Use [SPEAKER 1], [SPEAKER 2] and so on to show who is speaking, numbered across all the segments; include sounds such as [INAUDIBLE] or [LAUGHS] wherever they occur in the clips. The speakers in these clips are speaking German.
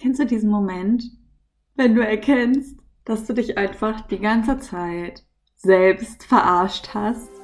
[SPEAKER 1] Kennst du diesen Moment, wenn du erkennst, dass du dich einfach die ganze Zeit selbst verarscht hast?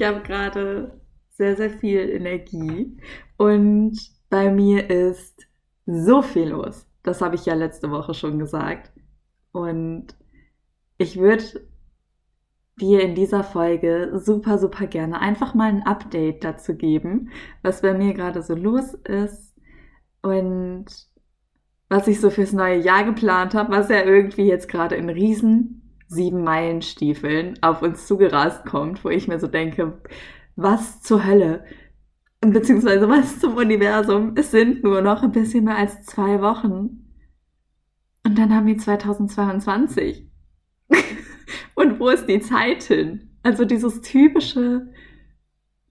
[SPEAKER 1] Ich habe gerade sehr, sehr viel Energie und bei mir ist so viel los. Das habe ich ja letzte Woche schon gesagt. Und ich würde dir in dieser Folge super, super gerne einfach mal ein Update dazu geben, was bei mir gerade so los ist und was ich so fürs neue Jahr geplant habe, was ja irgendwie jetzt gerade in riesen sieben Meilen Stiefeln auf uns zugerast kommt, wo ich mir so denke, was zur Hölle? Beziehungsweise was zum Universum? Es sind nur noch ein bisschen mehr als zwei Wochen. Und dann haben wir 2022. [LAUGHS] Und wo ist die Zeit hin? Also dieses typische,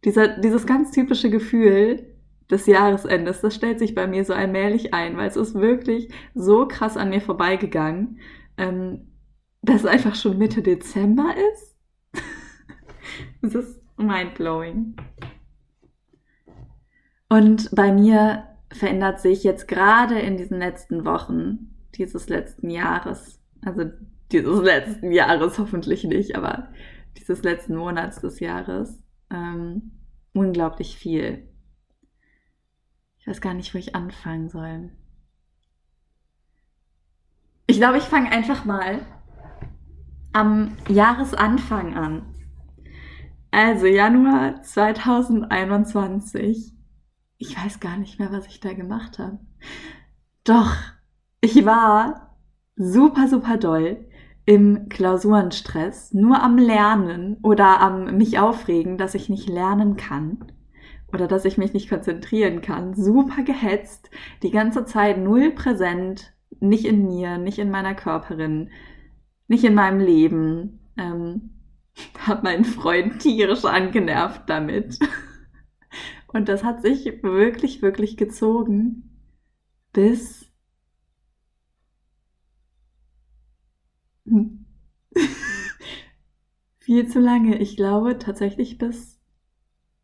[SPEAKER 1] dieser, dieses ganz typische Gefühl des Jahresendes, das stellt sich bei mir so allmählich ein, weil es ist wirklich so krass an mir vorbeigegangen. Ähm, dass einfach schon Mitte Dezember ist. [LAUGHS] das ist mindblowing. Und bei mir verändert sich jetzt gerade in diesen letzten Wochen dieses letzten Jahres, also dieses letzten Jahres hoffentlich nicht, aber dieses letzten Monats des Jahres, ähm, unglaublich viel. Ich weiß gar nicht, wo ich anfangen soll. Ich glaube, ich fange einfach mal am Jahresanfang an. Also Januar 2021. Ich weiß gar nicht mehr, was ich da gemacht habe. Doch, ich war super, super doll im Klausurenstress, nur am Lernen oder am mich aufregen, dass ich nicht lernen kann oder dass ich mich nicht konzentrieren kann. Super gehetzt, die ganze Zeit null präsent, nicht in mir, nicht in meiner Körperin, nicht in meinem Leben. Ähm, [LAUGHS] habe meinen Freund tierisch angenervt damit. [LAUGHS] Und das hat sich wirklich, wirklich gezogen bis [LAUGHS] viel zu lange. Ich glaube tatsächlich bis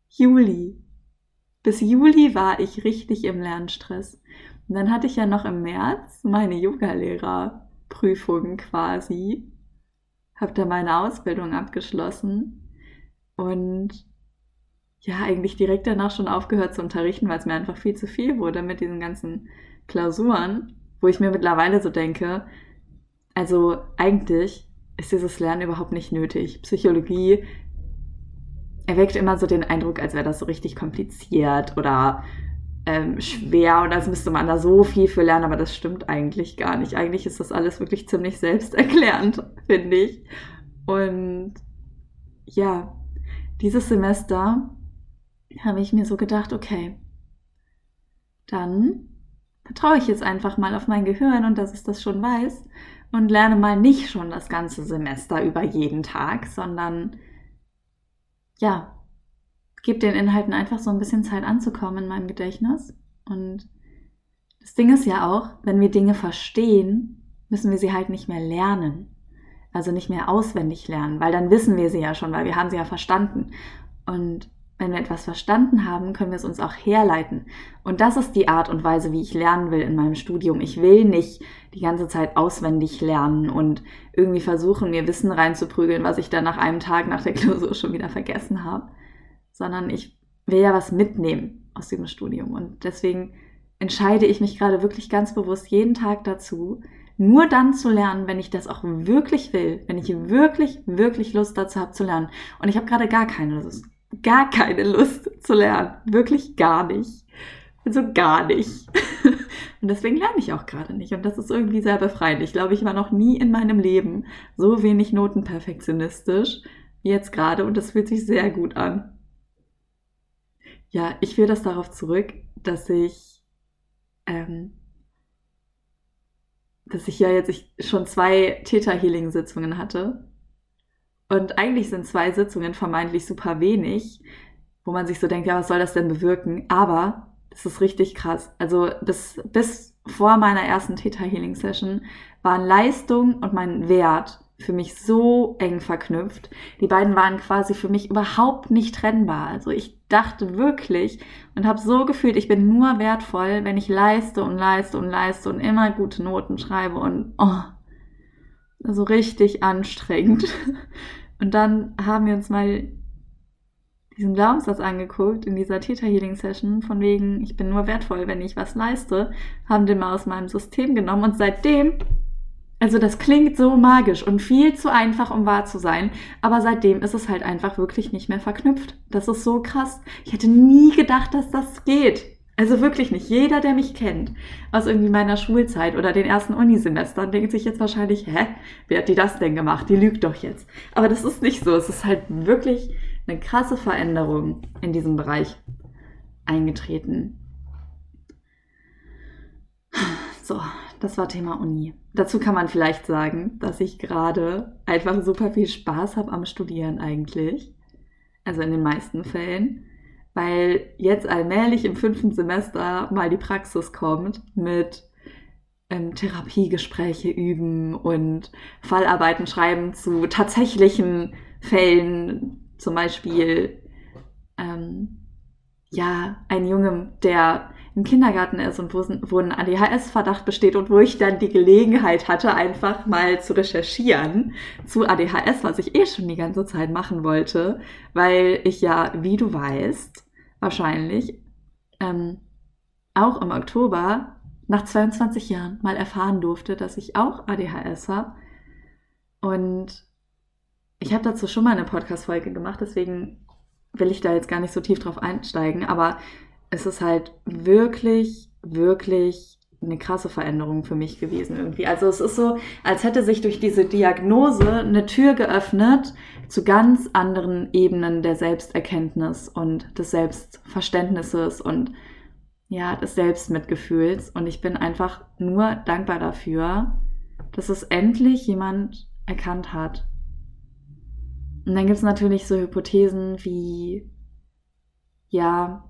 [SPEAKER 1] Juli. Bis Juli war ich richtig im Lernstress. Und dann hatte ich ja noch im März meine Yogalehrer Prüfung quasi. Habe da meine Ausbildung abgeschlossen und ja, eigentlich direkt danach schon aufgehört zu unterrichten, weil es mir einfach viel zu viel wurde mit diesen ganzen Klausuren, wo ich mir mittlerweile so denke, also eigentlich ist dieses Lernen überhaupt nicht nötig. Psychologie erweckt immer so den Eindruck, als wäre das so richtig kompliziert oder ähm, schwer und als müsste man da so viel für lernen, aber das stimmt eigentlich gar nicht. Eigentlich ist das alles wirklich ziemlich selbsterklärend, [LAUGHS] finde ich. Und ja, dieses Semester habe ich mir so gedacht, okay, dann vertraue ich jetzt einfach mal auf mein Gehirn und dass es das schon weiß und lerne mal nicht schon das ganze Semester über jeden Tag, sondern ja, gebe den Inhalten einfach so ein bisschen Zeit anzukommen in meinem Gedächtnis. Und das Ding ist ja auch, wenn wir Dinge verstehen, müssen wir sie halt nicht mehr lernen. Also nicht mehr auswendig lernen, weil dann wissen wir sie ja schon, weil wir haben sie ja verstanden. Und wenn wir etwas verstanden haben, können wir es uns auch herleiten. Und das ist die Art und Weise, wie ich lernen will in meinem Studium. Ich will nicht die ganze Zeit auswendig lernen und irgendwie versuchen, mir Wissen reinzuprügeln, was ich dann nach einem Tag nach der Klausur schon wieder vergessen habe, sondern ich will ja was mitnehmen aus diesem Studium. Und deswegen entscheide ich mich gerade wirklich ganz bewusst jeden Tag dazu, nur dann zu lernen, wenn ich das auch wirklich will, wenn ich wirklich, wirklich Lust dazu habe zu lernen. Und ich habe gerade gar keine Lust, gar keine Lust zu lernen. Wirklich gar nicht. Also gar nicht. [LAUGHS] Und deswegen lerne ich auch gerade nicht. Und das ist irgendwie sehr befreiend. Ich glaube, ich war noch nie in meinem Leben so wenig notenperfektionistisch wie jetzt gerade. Und das fühlt sich sehr gut an. Ja, ich führe das darauf zurück, dass ich, ähm, dass ich ja jetzt schon zwei Theta Healing Sitzungen hatte. Und eigentlich sind zwei Sitzungen vermeintlich super wenig, wo man sich so denkt, ja, was soll das denn bewirken? Aber das ist richtig krass. Also bis, bis vor meiner ersten Theta Healing Session waren Leistung und mein Wert für mich so eng verknüpft. Die beiden waren quasi für mich überhaupt nicht trennbar. Also ich dachte wirklich und habe so gefühlt, ich bin nur wertvoll, wenn ich leiste und leiste und leiste und immer gute Noten schreibe und oh, so richtig anstrengend. [LAUGHS] Und dann haben wir uns mal diesen Glaubenssatz angeguckt in dieser Theta Healing Session von wegen, ich bin nur wertvoll, wenn ich was leiste, haben den mal aus meinem System genommen und seitdem, also das klingt so magisch und viel zu einfach, um wahr zu sein, aber seitdem ist es halt einfach wirklich nicht mehr verknüpft. Das ist so krass. Ich hätte nie gedacht, dass das geht. Also wirklich nicht. Jeder, der mich kennt, aus irgendwie meiner Schulzeit oder den ersten Unisemestern, denkt sich jetzt wahrscheinlich, hä, wer hat die das denn gemacht? Die lügt doch jetzt. Aber das ist nicht so. Es ist halt wirklich eine krasse Veränderung in diesem Bereich eingetreten. So, das war Thema Uni. Dazu kann man vielleicht sagen, dass ich gerade einfach super viel Spaß habe am Studieren eigentlich. Also in den meisten Fällen weil jetzt allmählich im fünften Semester mal die Praxis kommt mit ähm, Therapiegespräche üben und Fallarbeiten schreiben zu tatsächlichen Fällen, zum Beispiel ähm, ja ein Junge, der im Kindergarten ist und wo, wo ein ADHS-Verdacht besteht und wo ich dann die Gelegenheit hatte, einfach mal zu recherchieren zu ADHS, was ich eh schon die ganze Zeit machen wollte, weil ich ja, wie du weißt, wahrscheinlich ähm, auch im Oktober nach 22 Jahren mal erfahren durfte, dass ich auch ADHS habe. Und ich habe dazu schon mal eine Podcast-Folge gemacht, deswegen will ich da jetzt gar nicht so tief drauf einsteigen, aber es ist halt wirklich, wirklich eine krasse Veränderung für mich gewesen irgendwie. Also es ist so, als hätte sich durch diese Diagnose eine Tür geöffnet zu ganz anderen Ebenen der Selbsterkenntnis und des Selbstverständnisses und ja, des Selbstmitgefühls. Und ich bin einfach nur dankbar dafür, dass es endlich jemand erkannt hat. Und dann gibt es natürlich so Hypothesen wie, ja,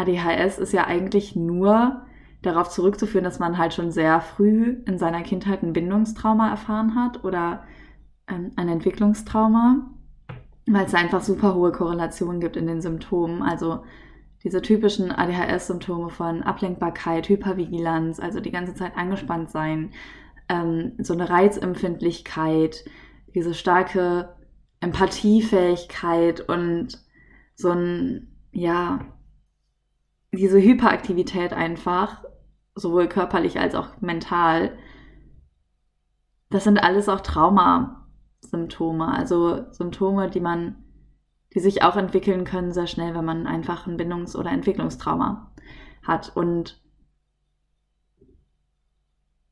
[SPEAKER 1] ADHS ist ja eigentlich nur darauf zurückzuführen, dass man halt schon sehr früh in seiner Kindheit ein Bindungstrauma erfahren hat oder ähm, ein Entwicklungstrauma, weil es einfach super hohe Korrelationen gibt in den Symptomen. Also diese typischen ADHS-Symptome von Ablenkbarkeit, Hypervigilanz, also die ganze Zeit angespannt sein, ähm, so eine Reizempfindlichkeit, diese starke Empathiefähigkeit und so ein, ja, diese Hyperaktivität einfach, sowohl körperlich als auch mental, das sind alles auch Traumasymptome, also Symptome, die man, die sich auch entwickeln können sehr schnell, wenn man einfach ein Bindungs- oder Entwicklungstrauma hat. Und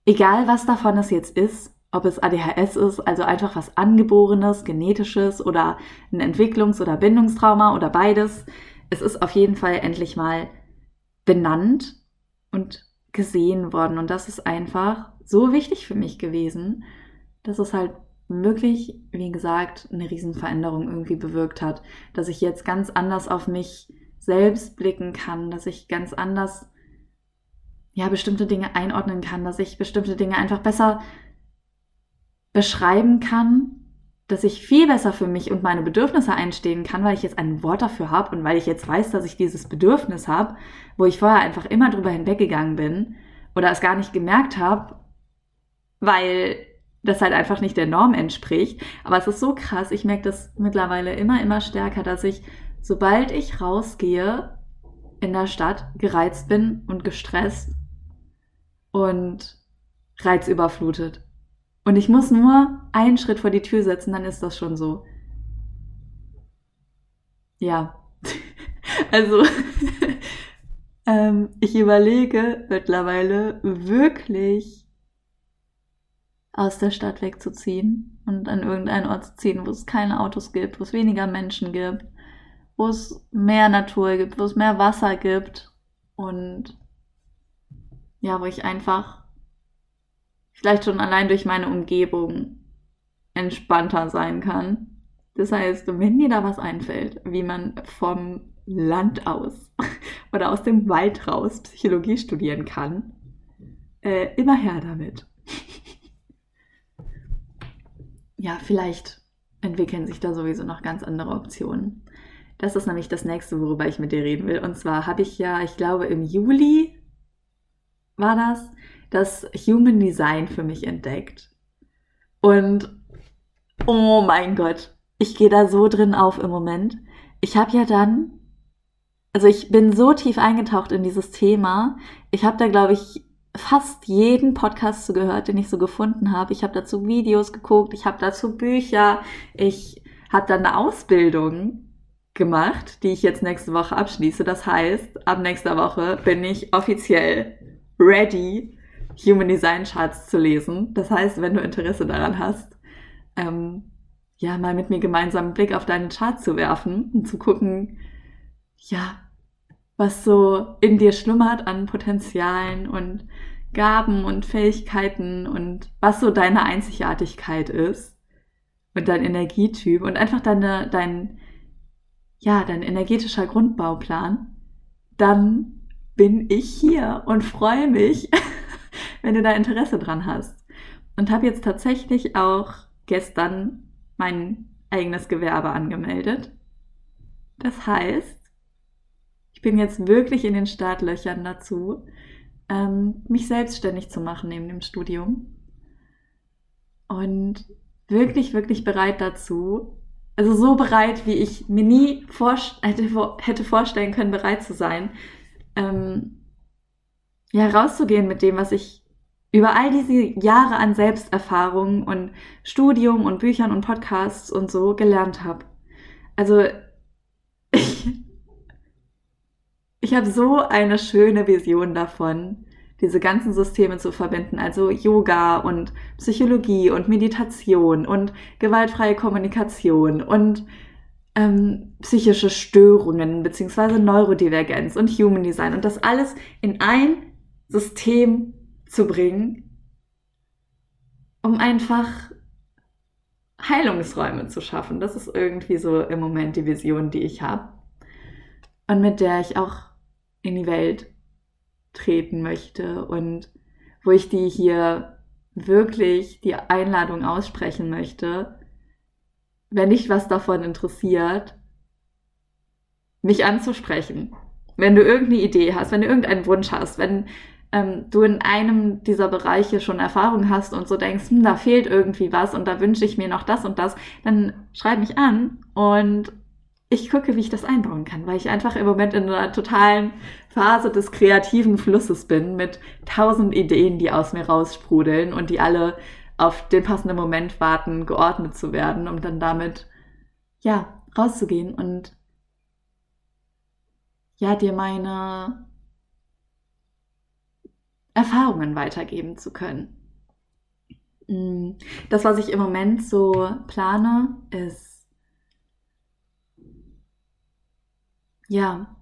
[SPEAKER 1] egal was davon es jetzt ist, ob es ADHS ist, also einfach was Angeborenes, Genetisches oder ein Entwicklungs- oder Bindungstrauma oder beides, es ist auf jeden Fall endlich mal benannt und gesehen worden. Und das ist einfach so wichtig für mich gewesen, dass es halt wirklich, wie gesagt, eine Riesenveränderung irgendwie bewirkt hat. Dass ich jetzt ganz anders auf mich selbst blicken kann, dass ich ganz anders ja bestimmte Dinge einordnen kann, dass ich bestimmte Dinge einfach besser beschreiben kann dass ich viel besser für mich und meine Bedürfnisse einstehen kann, weil ich jetzt ein Wort dafür habe und weil ich jetzt weiß, dass ich dieses Bedürfnis habe, wo ich vorher einfach immer drüber hinweggegangen bin oder es gar nicht gemerkt habe, weil das halt einfach nicht der Norm entspricht. Aber es ist so krass, ich merke das mittlerweile immer, immer stärker, dass ich, sobald ich rausgehe in der Stadt, gereizt bin und gestresst und reizüberflutet. Und ich muss nur einen Schritt vor die Tür setzen, dann ist das schon so. Ja. [LAUGHS] also, [LAUGHS] ähm, ich überlege mittlerweile wirklich aus der Stadt wegzuziehen und an irgendeinen Ort zu ziehen, wo es keine Autos gibt, wo es weniger Menschen gibt, wo es mehr Natur gibt, wo es mehr Wasser gibt und ja, wo ich einfach vielleicht schon allein durch meine Umgebung entspannter sein kann. Das heißt, wenn mir da was einfällt, wie man vom Land aus [LAUGHS] oder aus dem Wald raus Psychologie studieren kann, äh, immer her damit. [LAUGHS] ja, vielleicht entwickeln sich da sowieso noch ganz andere Optionen. Das ist nämlich das nächste, worüber ich mit dir reden will. Und zwar habe ich ja, ich glaube, im Juli war das, das Human Design für mich entdeckt. Und oh mein Gott, ich gehe da so drin auf im Moment. Ich habe ja dann, also ich bin so tief eingetaucht in dieses Thema. Ich habe da, glaube ich, fast jeden Podcast zugehört, den ich so gefunden habe. Ich habe dazu Videos geguckt, ich habe dazu Bücher, ich habe dann eine Ausbildung gemacht, die ich jetzt nächste Woche abschließe. Das heißt, ab nächster Woche bin ich offiziell ready, Human Design Charts zu lesen. Das heißt, wenn du Interesse daran hast, ähm, ja, mal mit mir gemeinsam einen Blick auf deine Chart zu werfen und zu gucken, ja, was so in dir schlummert an Potenzialen und Gaben und Fähigkeiten und was so deine Einzigartigkeit ist und dein Energietyp und einfach deine, dein, ja, dein energetischer Grundbauplan, dann bin ich hier und freue mich, [LAUGHS] [LAUGHS] wenn du da Interesse dran hast. Und habe jetzt tatsächlich auch gestern mein eigenes Gewerbe angemeldet. Das heißt, ich bin jetzt wirklich in den Startlöchern dazu, ähm, mich selbstständig zu machen neben dem Studium. Und wirklich, wirklich bereit dazu. Also so bereit, wie ich mir nie hätte, hätte vorstellen können, bereit zu sein, ähm, ja, rauszugehen mit dem, was ich über all diese Jahre an Selbsterfahrung und Studium und Büchern und Podcasts und so gelernt habe. Also [LAUGHS] ich, ich habe so eine schöne Vision davon, diese ganzen Systeme zu verbinden, also Yoga und Psychologie und Meditation und gewaltfreie Kommunikation und ähm, psychische Störungen beziehungsweise Neurodivergenz und Human Design und das alles in ein System zu bringen, um einfach Heilungsräume zu schaffen. Das ist irgendwie so im Moment die Vision, die ich habe und mit der ich auch in die Welt treten möchte und wo ich die hier wirklich die Einladung aussprechen möchte, wenn dich was davon interessiert, mich anzusprechen. Wenn du irgendeine Idee hast, wenn du irgendeinen Wunsch hast, wenn ähm, du in einem dieser Bereiche schon Erfahrung hast und so denkst, hm, da fehlt irgendwie was und da wünsche ich mir noch das und das, dann schreib mich an und ich gucke, wie ich das einbauen kann, weil ich einfach im Moment in einer totalen Phase des kreativen Flusses bin mit tausend Ideen, die aus mir raussprudeln und die alle auf den passenden Moment warten, geordnet zu werden, um dann damit, ja, rauszugehen und ja, dir meine Erfahrungen weitergeben zu können. Mm, das, was ich im Moment so plane, ist ja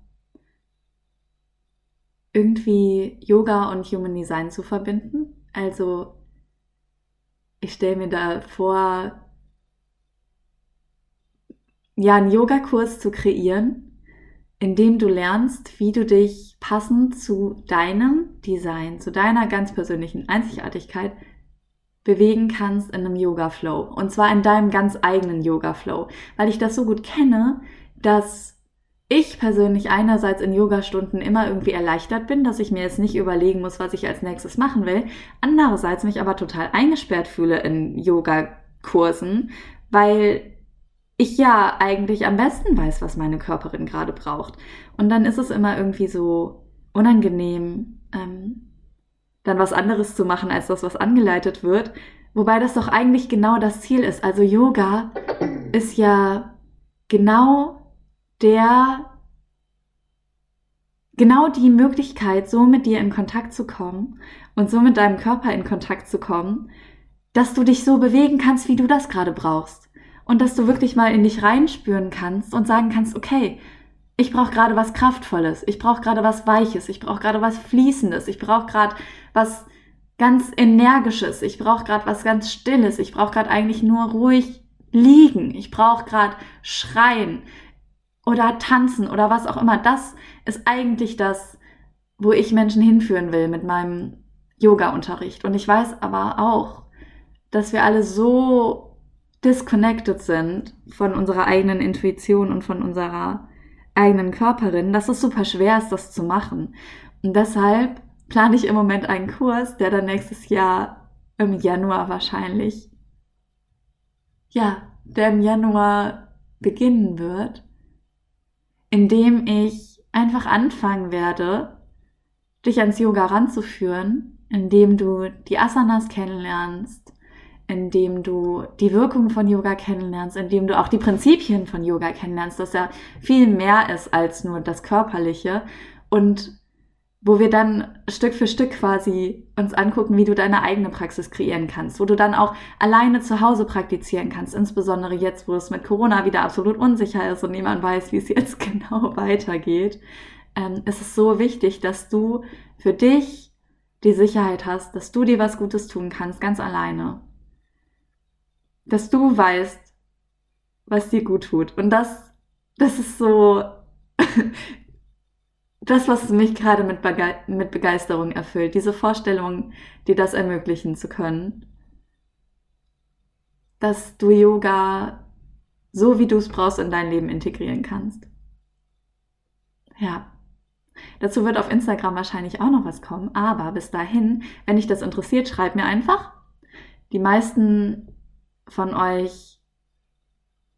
[SPEAKER 1] irgendwie Yoga und Human Design zu verbinden. Also ich stelle mir da vor, ja, einen Yogakurs zu kreieren, indem du lernst, wie du dich passend zu deinem Design, zu deiner ganz persönlichen Einzigartigkeit bewegen kannst in einem Yoga Flow. Und zwar in deinem ganz eigenen Yoga Flow, weil ich das so gut kenne, dass ich persönlich einerseits in Yogastunden immer irgendwie erleichtert bin, dass ich mir jetzt nicht überlegen muss, was ich als nächstes machen will, andererseits mich aber total eingesperrt fühle in Yogakursen, weil ich ja eigentlich am besten weiß, was meine Körperin gerade braucht. Und dann ist es immer irgendwie so unangenehm, ähm, dann was anderes zu machen als das, was angeleitet wird. Wobei das doch eigentlich genau das Ziel ist. Also Yoga ist ja genau der genau die Möglichkeit, so mit dir in Kontakt zu kommen und so mit deinem Körper in Kontakt zu kommen, dass du dich so bewegen kannst, wie du das gerade brauchst. Und dass du wirklich mal in dich reinspüren kannst und sagen kannst, okay, ich brauche gerade was Kraftvolles, ich brauche gerade was Weiches, ich brauche gerade was Fließendes, ich brauche gerade was ganz Energisches, ich brauche gerade was ganz Stilles, ich brauche gerade eigentlich nur ruhig liegen, ich brauche gerade schreien oder tanzen oder was auch immer. Das ist eigentlich das, wo ich Menschen hinführen will mit meinem Yoga-Unterricht. Und ich weiß aber auch, dass wir alle so disconnected sind von unserer eigenen Intuition und von unserer eigenen Körperin, dass es super schwer ist, das zu machen. Und deshalb plane ich im Moment einen Kurs, der dann nächstes Jahr im Januar wahrscheinlich, ja, der im Januar beginnen wird, indem ich einfach anfangen werde, dich ans Yoga ranzuführen, indem du die Asanas kennenlernst, indem du die Wirkung von Yoga kennenlernst, indem du auch die Prinzipien von Yoga kennenlernst, dass ja viel mehr ist als nur das Körperliche und wo wir dann Stück für Stück quasi uns angucken, wie du deine eigene Praxis kreieren kannst, wo du dann auch alleine zu Hause praktizieren kannst, insbesondere jetzt, wo es mit Corona wieder absolut unsicher ist und niemand weiß, wie es jetzt [LAUGHS] genau weitergeht. Ähm, ist es so wichtig, dass du für dich die Sicherheit hast, dass du dir was Gutes tun kannst, ganz alleine. Dass du weißt, was dir gut tut. Und das, das ist so [LAUGHS] das, was mich gerade mit, Bege mit Begeisterung erfüllt, diese Vorstellung, dir das ermöglichen zu können, dass du Yoga so wie du es brauchst in dein Leben integrieren kannst. Ja. Dazu wird auf Instagram wahrscheinlich auch noch was kommen, aber bis dahin, wenn dich das interessiert, schreib mir einfach. Die meisten von euch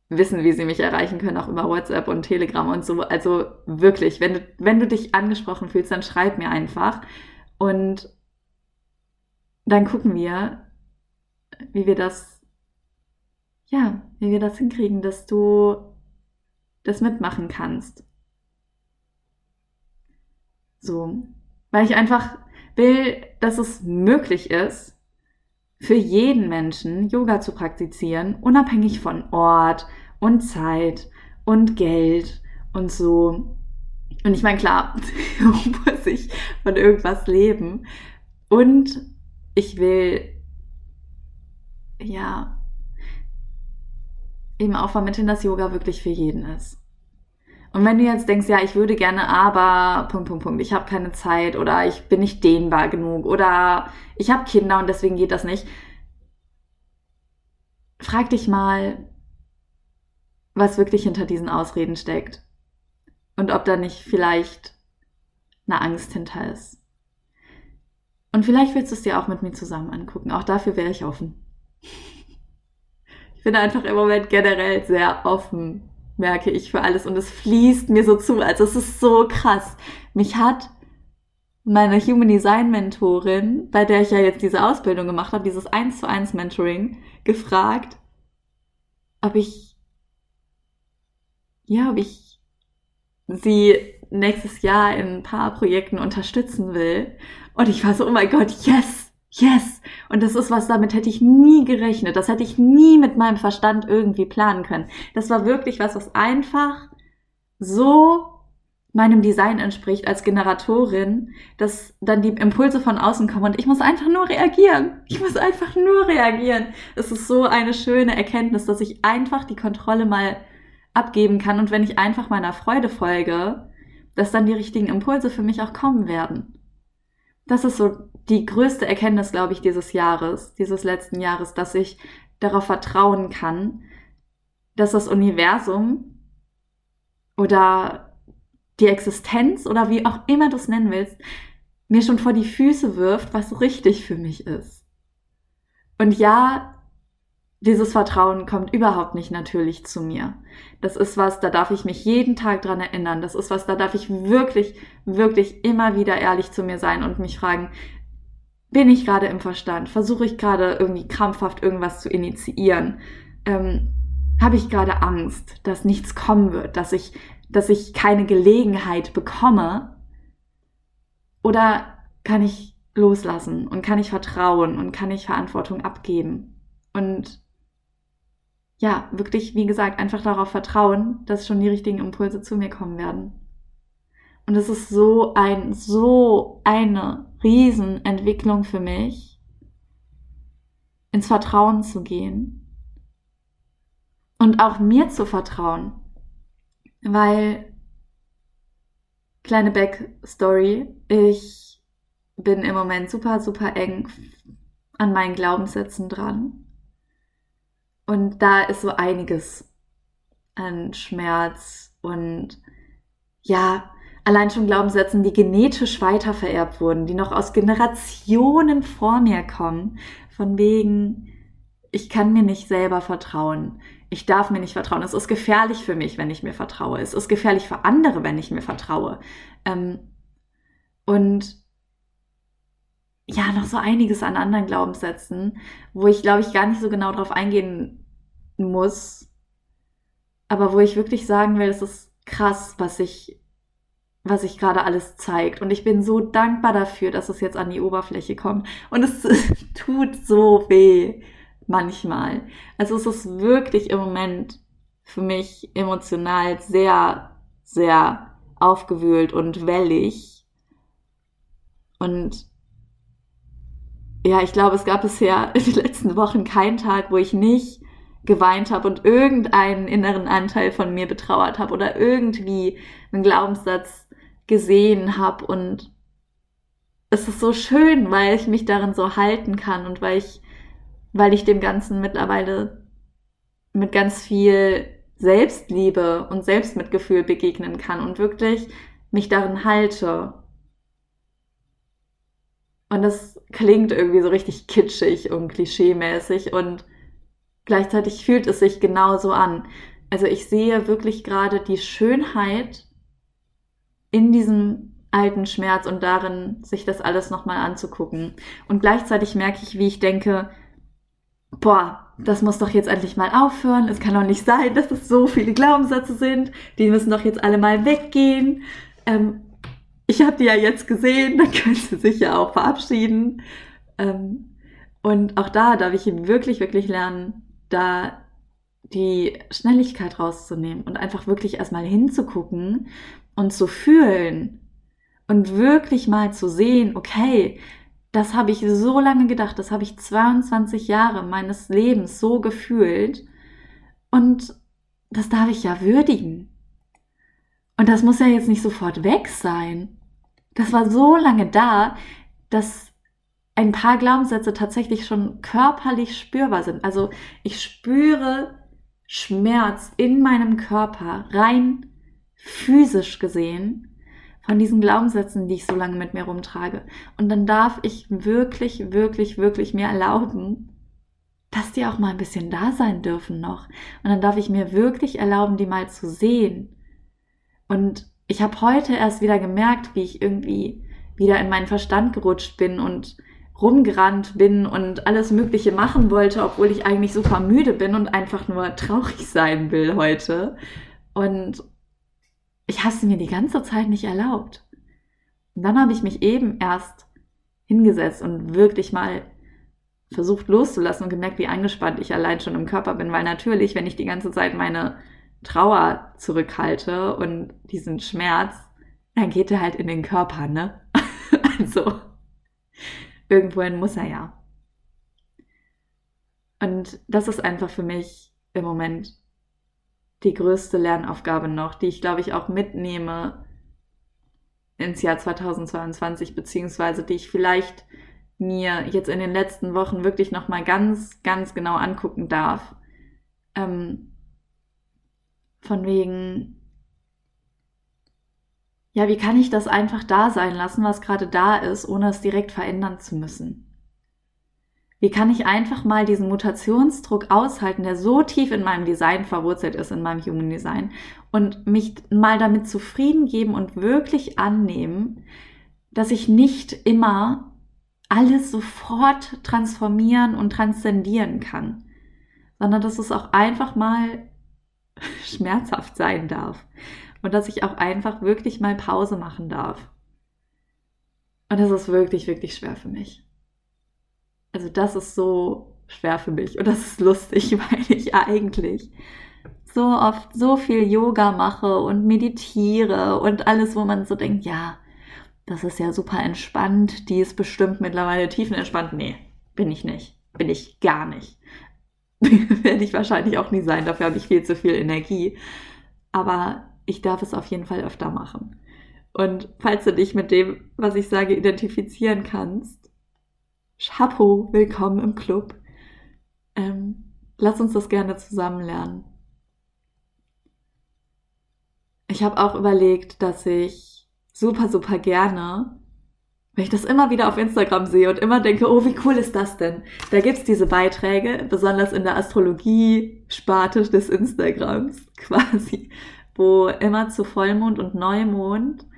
[SPEAKER 1] wissen, wie sie mich erreichen können, auch über WhatsApp und Telegram und so. Also wirklich, wenn du, wenn du dich angesprochen fühlst, dann schreib mir einfach. Und dann gucken wir, wie wir das, ja, wie wir das hinkriegen, dass du das mitmachen kannst. So. Weil ich einfach will, dass es möglich ist, für jeden Menschen Yoga zu praktizieren, unabhängig von Ort und Zeit und Geld und so. Und ich meine, klar, [LAUGHS] muss ich von irgendwas leben. Und ich will, ja, eben auch vermitteln, dass Yoga wirklich für jeden ist. Und wenn du jetzt denkst, ja, ich würde gerne, aber Punkt, Punkt, Punkt, ich habe keine Zeit oder ich bin nicht dehnbar genug oder ich habe Kinder und deswegen geht das nicht. Frag dich mal, was wirklich hinter diesen Ausreden steckt und ob da nicht vielleicht eine Angst hinter ist. Und vielleicht willst du es dir auch mit mir zusammen angucken. Auch dafür wäre ich offen. [LAUGHS] Ich bin einfach im Moment generell sehr offen merke ich für alles und es fließt mir so zu. Also es ist so krass. Mich hat meine Human Design Mentorin, bei der ich ja jetzt diese Ausbildung gemacht habe, dieses 1 zu 1 Mentoring, gefragt, ob ich, ja, ob ich sie nächstes Jahr in ein paar Projekten unterstützen will. Und ich war so, oh mein Gott, yes! Yes! Und das ist was, damit hätte ich nie gerechnet. Das hätte ich nie mit meinem Verstand irgendwie planen können. Das war wirklich was, was einfach so meinem Design entspricht als Generatorin, dass dann die Impulse von außen kommen und ich muss einfach nur reagieren. Ich muss einfach nur reagieren. Es ist so eine schöne Erkenntnis, dass ich einfach die Kontrolle mal abgeben kann und wenn ich einfach meiner Freude folge, dass dann die richtigen Impulse für mich auch kommen werden das ist so die größte Erkenntnis, glaube ich, dieses Jahres, dieses letzten Jahres, dass ich darauf vertrauen kann, dass das Universum oder die Existenz oder wie auch immer du es nennen willst, mir schon vor die Füße wirft, was richtig für mich ist. Und ja, dieses Vertrauen kommt überhaupt nicht natürlich zu mir. Das ist was, da darf ich mich jeden Tag dran erinnern. Das ist was, da darf ich wirklich, wirklich immer wieder ehrlich zu mir sein und mich fragen, bin ich gerade im Verstand? Versuche ich gerade irgendwie krampfhaft irgendwas zu initiieren? Ähm, Habe ich gerade Angst, dass nichts kommen wird, dass ich, dass ich keine Gelegenheit bekomme, Oder kann ich loslassen und kann ich vertrauen und kann ich Verantwortung abgeben? Und ja, wirklich, wie gesagt, einfach darauf vertrauen, dass schon die richtigen Impulse zu mir kommen werden. Und es ist so ein, so eine Riesenentwicklung für mich, ins Vertrauen zu gehen und auch mir zu vertrauen, weil kleine Backstory, ich bin im Moment super, super eng an meinen Glaubenssätzen dran. Und da ist so einiges an Schmerz und ja, allein schon Glaubenssätzen, die genetisch weitervererbt wurden, die noch aus Generationen vor mir kommen, von wegen, ich kann mir nicht selber vertrauen. Ich darf mir nicht vertrauen. Es ist gefährlich für mich, wenn ich mir vertraue. Es ist gefährlich für andere, wenn ich mir vertraue. Ähm, und ja, noch so einiges an anderen Glaubenssätzen, wo ich, glaube ich, gar nicht so genau drauf eingehen muss. Aber wo ich wirklich sagen will, es ist krass, was ich, was sich gerade alles zeigt. Und ich bin so dankbar dafür, dass es jetzt an die Oberfläche kommt. Und es [LAUGHS] tut so weh manchmal. Also es ist wirklich im Moment für mich emotional sehr, sehr aufgewühlt und wellig. Und ja, ich glaube, es gab bisher [LAUGHS] in den letzten Wochen keinen Tag, wo ich nicht geweint habe und irgendeinen inneren Anteil von mir betrauert habe oder irgendwie einen Glaubenssatz gesehen habe und es ist so schön, weil ich mich darin so halten kann und weil ich weil ich dem Ganzen mittlerweile mit ganz viel Selbstliebe und Selbstmitgefühl begegnen kann und wirklich mich darin halte. Und das klingt irgendwie so richtig kitschig und klischeemäßig und gleichzeitig fühlt es sich genauso an. Also ich sehe wirklich gerade die Schönheit in diesem alten Schmerz und darin, sich das alles nochmal anzugucken. Und gleichzeitig merke ich, wie ich denke, boah, das muss doch jetzt endlich mal aufhören. Es kann doch nicht sein, dass es so viele Glaubenssätze sind. Die müssen doch jetzt alle mal weggehen. Ähm, ich habe die ja jetzt gesehen, dann können sie sich ja auch verabschieden. Ähm, und auch da darf ich wirklich, wirklich lernen, da die Schnelligkeit rauszunehmen und einfach wirklich erstmal hinzugucken und zu fühlen und wirklich mal zu sehen, okay, das habe ich so lange gedacht, das habe ich 22 Jahre meines Lebens so gefühlt. Und das darf ich ja würdigen. Und das muss ja jetzt nicht sofort weg sein. Das war so lange da, dass ein paar Glaubenssätze tatsächlich schon körperlich spürbar sind. Also ich spüre Schmerz in meinem Körper, rein physisch gesehen von diesen Glaubenssätzen, die ich so lange mit mir rumtrage. Und dann darf ich wirklich, wirklich, wirklich mir erlauben, dass die auch mal ein bisschen da sein dürfen noch. Und dann darf ich mir wirklich erlauben, die mal zu sehen. Und ich habe heute erst wieder gemerkt, wie ich irgendwie wieder in meinen Verstand gerutscht bin und rumgerannt bin und alles Mögliche machen wollte, obwohl ich eigentlich super müde bin und einfach nur traurig sein will heute. Und ich habe mir die ganze Zeit nicht erlaubt. Und dann habe ich mich eben erst hingesetzt und wirklich mal versucht loszulassen und gemerkt, wie angespannt ich allein schon im Körper bin, weil natürlich, wenn ich die ganze Zeit meine Trauer zurückhalte und diesen Schmerz, dann geht er halt in den Körper, ne? [LAUGHS] also, irgendwohin muss er ja. Und das ist einfach für mich im Moment die größte Lernaufgabe noch, die ich glaube ich auch mitnehme ins Jahr 2022, beziehungsweise die ich vielleicht mir jetzt in den letzten Wochen wirklich nochmal ganz, ganz genau angucken darf. Ähm, von wegen, ja, wie kann ich das einfach da sein lassen, was gerade da ist, ohne es direkt verändern zu müssen? Wie kann ich einfach mal diesen Mutationsdruck aushalten, der so tief in meinem Design verwurzelt ist, in meinem Human Design, und mich mal damit zufrieden geben und wirklich annehmen, dass ich nicht immer alles sofort transformieren und transzendieren kann, sondern dass es auch einfach mal [LAUGHS] schmerzhaft sein darf und dass ich auch einfach wirklich mal Pause machen darf. Und das ist wirklich, wirklich schwer für mich. Also das ist so schwer für mich und das ist lustig, [LAUGHS] weil ich eigentlich so oft so viel Yoga mache und meditiere und alles, wo man so denkt, ja, das ist ja super entspannt, die ist bestimmt mittlerweile tiefenentspannt. Nee, bin ich nicht. Bin ich gar nicht. [LAUGHS] Werde ich wahrscheinlich auch nie sein, dafür habe ich viel zu viel Energie. Aber ich darf es auf jeden Fall öfter machen. Und falls du dich mit dem, was ich sage, identifizieren kannst, Chapeau, willkommen im Club. Ähm, lass uns das gerne zusammen lernen. Ich habe auch überlegt, dass ich super, super gerne, wenn ich das immer wieder auf Instagram sehe und immer denke, oh, wie cool ist das denn? Da gibt's diese Beiträge, besonders in der Astrologie-Sparte des Instagrams [LAUGHS] quasi, wo immer zu Vollmond und Neumond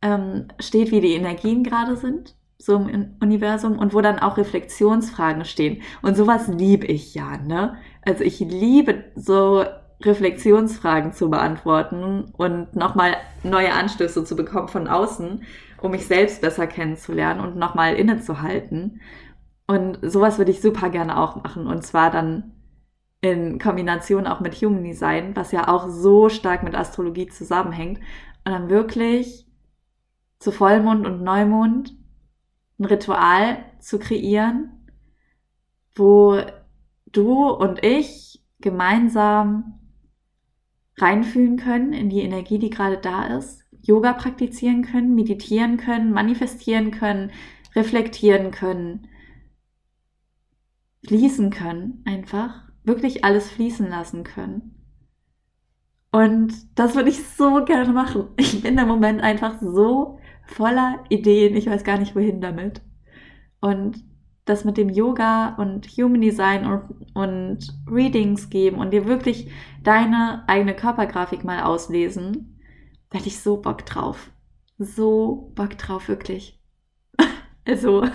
[SPEAKER 1] ähm, steht, wie die Energien gerade sind, so im Universum, und wo dann auch Reflexionsfragen stehen. Und sowas liebe ich ja, ne? Also ich liebe so Reflexionsfragen zu beantworten und nochmal neue Anstöße zu bekommen von außen, um mich selbst besser kennenzulernen und nochmal innezuhalten. Und sowas würde ich super gerne auch machen. Und zwar dann in Kombination auch mit Human Design, was ja auch so stark mit Astrologie zusammenhängt. Und dann wirklich zu Vollmond und Neumond ein Ritual zu kreieren, wo du und ich gemeinsam reinfühlen können in die Energie, die gerade da ist, Yoga praktizieren können, meditieren können, manifestieren können, reflektieren können, fließen können, einfach wirklich alles fließen lassen können. Und das würde ich so gerne machen. Ich bin im Moment einfach so voller Ideen. Ich weiß gar nicht, wohin damit. Und das mit dem Yoga und Human Design und, und Readings geben und dir wirklich deine eigene Körpergrafik mal auslesen, da hätte ich so Bock drauf. So Bock drauf, wirklich. [LAUGHS] also, [LAUGHS]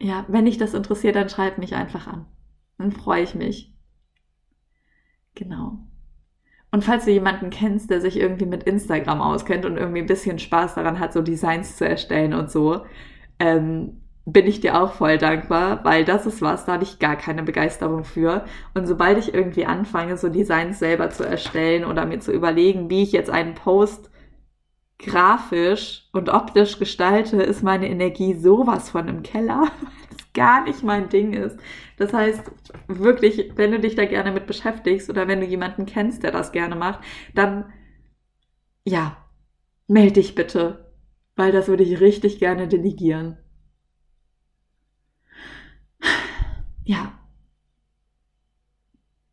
[SPEAKER 1] ja, wenn dich das interessiert, dann schreib mich einfach an. Dann freue ich mich. Genau. Und falls du jemanden kennst, der sich irgendwie mit Instagram auskennt und irgendwie ein bisschen Spaß daran hat, so Designs zu erstellen und so, ähm, bin ich dir auch voll dankbar, weil das ist was, da habe ich gar keine Begeisterung für. Und sobald ich irgendwie anfange, so Designs selber zu erstellen oder mir zu überlegen, wie ich jetzt einen Post grafisch und optisch gestalte, ist meine Energie sowas von im Keller, [LAUGHS] gar nicht mein Ding ist. Das heißt, wirklich, wenn du dich da gerne mit beschäftigst oder wenn du jemanden kennst, der das gerne macht, dann ja, melde dich bitte, weil das würde ich richtig gerne delegieren. Ja.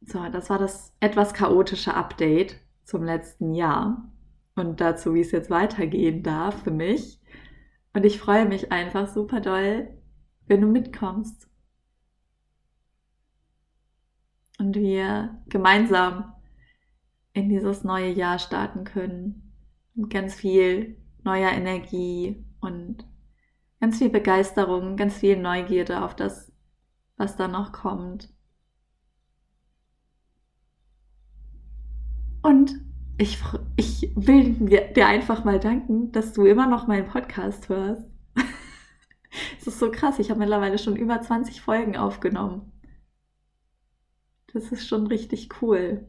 [SPEAKER 1] So, das war das etwas chaotische Update zum letzten Jahr und dazu, wie es jetzt weitergehen darf für mich. Und ich freue mich einfach super doll, wenn du mitkommst. Und wir gemeinsam in dieses neue Jahr starten können. Mit ganz viel neuer Energie und ganz viel Begeisterung, ganz viel Neugierde auf das, was da noch kommt. Und ich, ich will dir einfach mal danken, dass du immer noch meinen Podcast hörst. Es ist so krass, ich habe mittlerweile schon über 20 Folgen aufgenommen. Das ist schon richtig cool.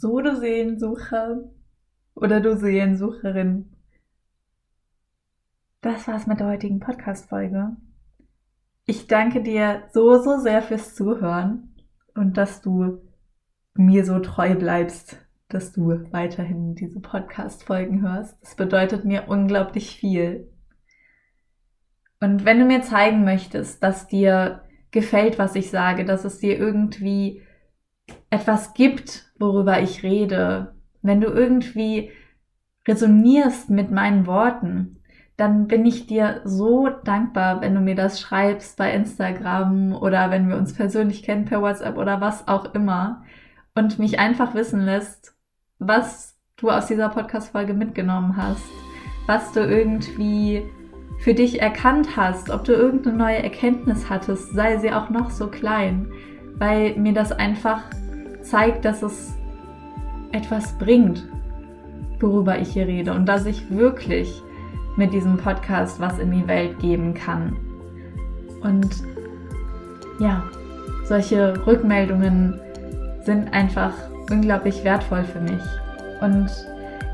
[SPEAKER 1] So, du Seelensucher oder du Seelensucherin. Das war's mit der heutigen Podcast-Folge. Ich danke dir so, so sehr fürs Zuhören und dass du mir so treu bleibst, dass du weiterhin diese Podcast-Folgen hörst. Das bedeutet mir unglaublich viel. Und wenn du mir zeigen möchtest, dass dir gefällt, was ich sage, dass es dir irgendwie etwas gibt, worüber ich rede, wenn du irgendwie resonierst mit meinen Worten, dann bin ich dir so dankbar, wenn du mir das schreibst bei Instagram oder wenn wir uns persönlich kennen per WhatsApp oder was auch immer und mich einfach wissen lässt, was du aus dieser Podcast-Folge mitgenommen hast, was du irgendwie für dich erkannt hast, ob du irgendeine neue Erkenntnis hattest, sei sie auch noch so klein, weil mir das einfach zeigt, dass es etwas bringt, worüber ich hier rede und dass ich wirklich mit diesem Podcast was in die Welt geben kann. Und ja, solche Rückmeldungen sind einfach unglaublich wertvoll für mich. Und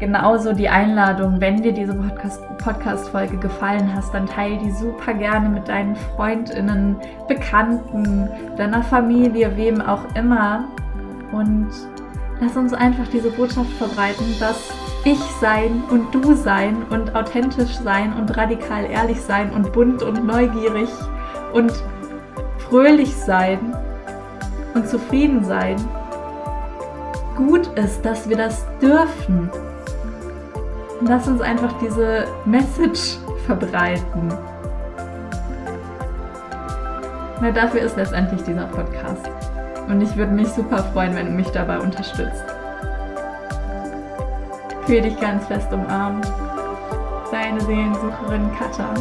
[SPEAKER 1] genauso die Einladung, wenn dir diese Podcast-Folge gefallen hat, dann teile die super gerne mit deinen Freundinnen, Bekannten, deiner Familie, wem auch immer. Und lass uns einfach diese Botschaft verbreiten, dass ich sein und du sein und authentisch sein und radikal ehrlich sein und bunt und neugierig und fröhlich sein und zufrieden sein gut ist, dass wir das dürfen. Lass uns einfach diese Message verbreiten. Weil dafür ist letztendlich dieser Podcast. Und ich würde mich super freuen, wenn du mich dabei unterstützt. Fühl dich ganz fest umarmt. Deine Seelensucherin Katja.